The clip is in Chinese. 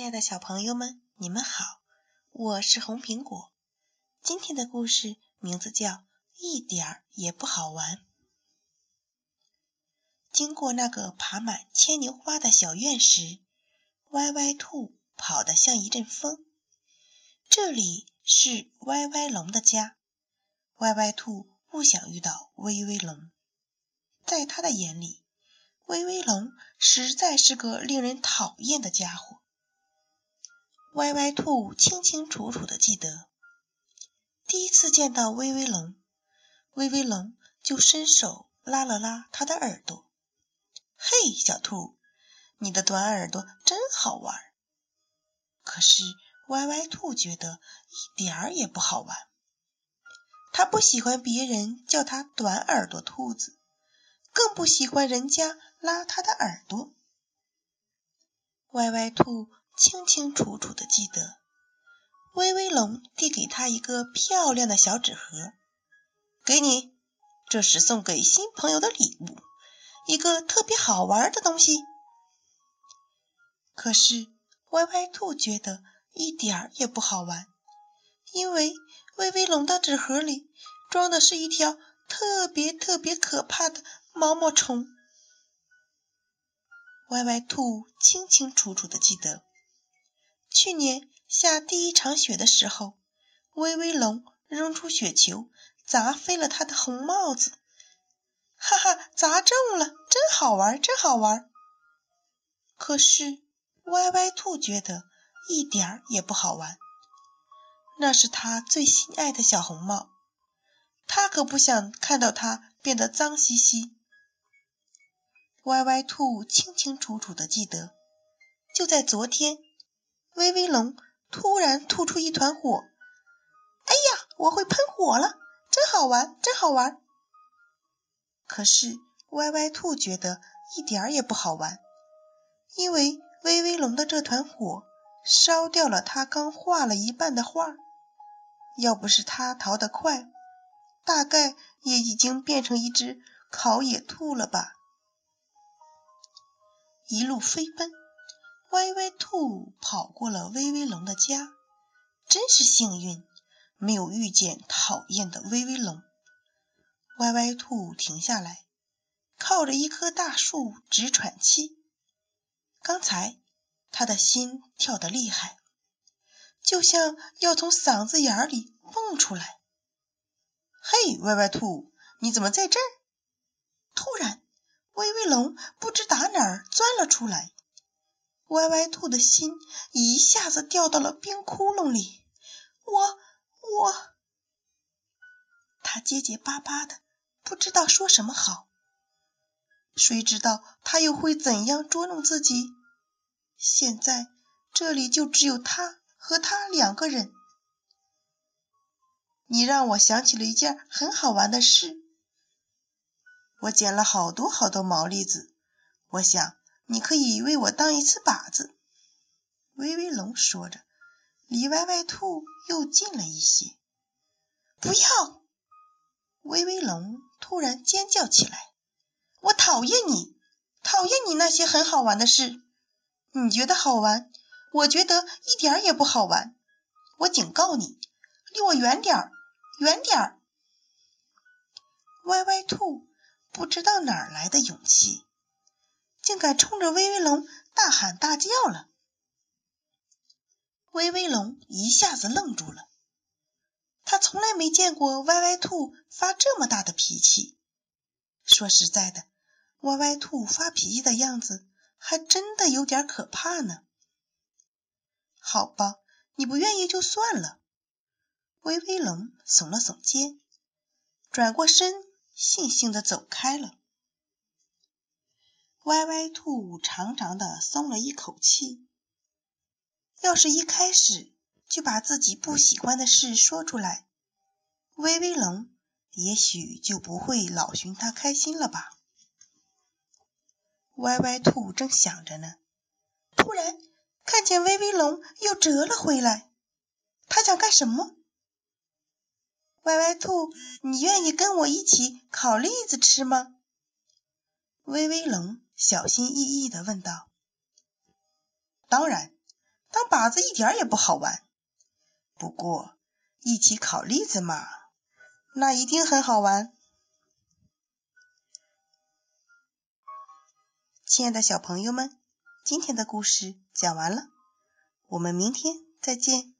亲爱的小朋友们，你们好，我是红苹果。今天的故事名字叫《一点儿也不好玩》。经过那个爬满牵牛花的小院时，歪歪兔跑得像一阵风。这里是歪歪龙的家，歪歪兔不想遇到威威龙。在他的眼里，威威龙实在是个令人讨厌的家伙。歪歪兔清清楚楚的记得，第一次见到威威龙，威威龙就伸手拉了拉他的耳朵。“嘿，小兔，你的短耳朵真好玩。”可是歪歪兔觉得一点儿也不好玩。他不喜欢别人叫他“短耳朵兔子”，更不喜欢人家拉他的耳朵。歪歪兔。清清楚楚的记得，威威龙递给他一个漂亮的小纸盒，给你，这是送给新朋友的礼物，一个特别好玩的东西。可是歪歪兔觉得一点儿也不好玩，因为威威龙的纸盒里装的是一条特别特别可怕的毛毛虫。歪歪兔清清楚楚的记得。去年下第一场雪的时候，威威龙扔出雪球，砸飞了他的红帽子。哈哈，砸中了，真好玩，真好玩。可是歪歪兔觉得一点儿也不好玩。那是他最心爱的小红帽，他可不想看到它变得脏兮兮。歪歪兔清清楚楚的记得，就在昨天。威威龙突然吐出一团火，哎呀，我会喷火了，真好玩，真好玩。可是歪歪兔觉得一点儿也不好玩，因为威威龙的这团火烧掉了他刚画了一半的画，要不是他逃得快，大概也已经变成一只烤野兔了吧。一路飞奔。歪歪兔跑过了威威龙的家，真是幸运，没有遇见讨厌的威威龙。歪歪兔停下来，靠着一棵大树直喘气。刚才他的心跳得厉害，就像要从嗓子眼里蹦出来。嘿，歪歪兔，你怎么在这儿？突然，威威龙不知打哪儿钻了出来。歪歪兔的心一下子掉到了冰窟窿里，我我，他结结巴巴的，不知道说什么好。谁知道他又会怎样捉弄自己？现在这里就只有他和他两个人。你让我想起了一件很好玩的事，我捡了好多好多毛栗子，我想。你可以为我当一次靶子，威威龙说着，离歪歪兔又近了一些。不要！威威龙突然尖叫起来：“我讨厌你，讨厌你那些很好玩的事。你觉得好玩，我觉得一点也不好玩。我警告你，离我远点儿，远点儿！”歪歪兔不知道哪儿来的勇气。竟敢冲着威威龙大喊大叫了！威威龙一下子愣住了，他从来没见过歪歪兔发这么大的脾气。说实在的，歪歪兔发脾气的样子还真的有点可怕呢。好吧，你不愿意就算了。威威龙耸了耸肩，转过身，悻悻地走开了。歪歪兔长长的松了一口气。要是一开始就把自己不喜欢的事说出来，威威龙也许就不会老寻他开心了吧？歪歪兔正想着呢，突然看见威威龙又折了回来。他想干什么？歪歪兔，你愿意跟我一起烤栗子吃吗？威威龙。小心翼翼的问道：“当然，当靶子一点也不好玩。不过一起烤栗子嘛，那一定很好玩。亲爱的小朋友们，今天的故事讲完了，我们明天再见。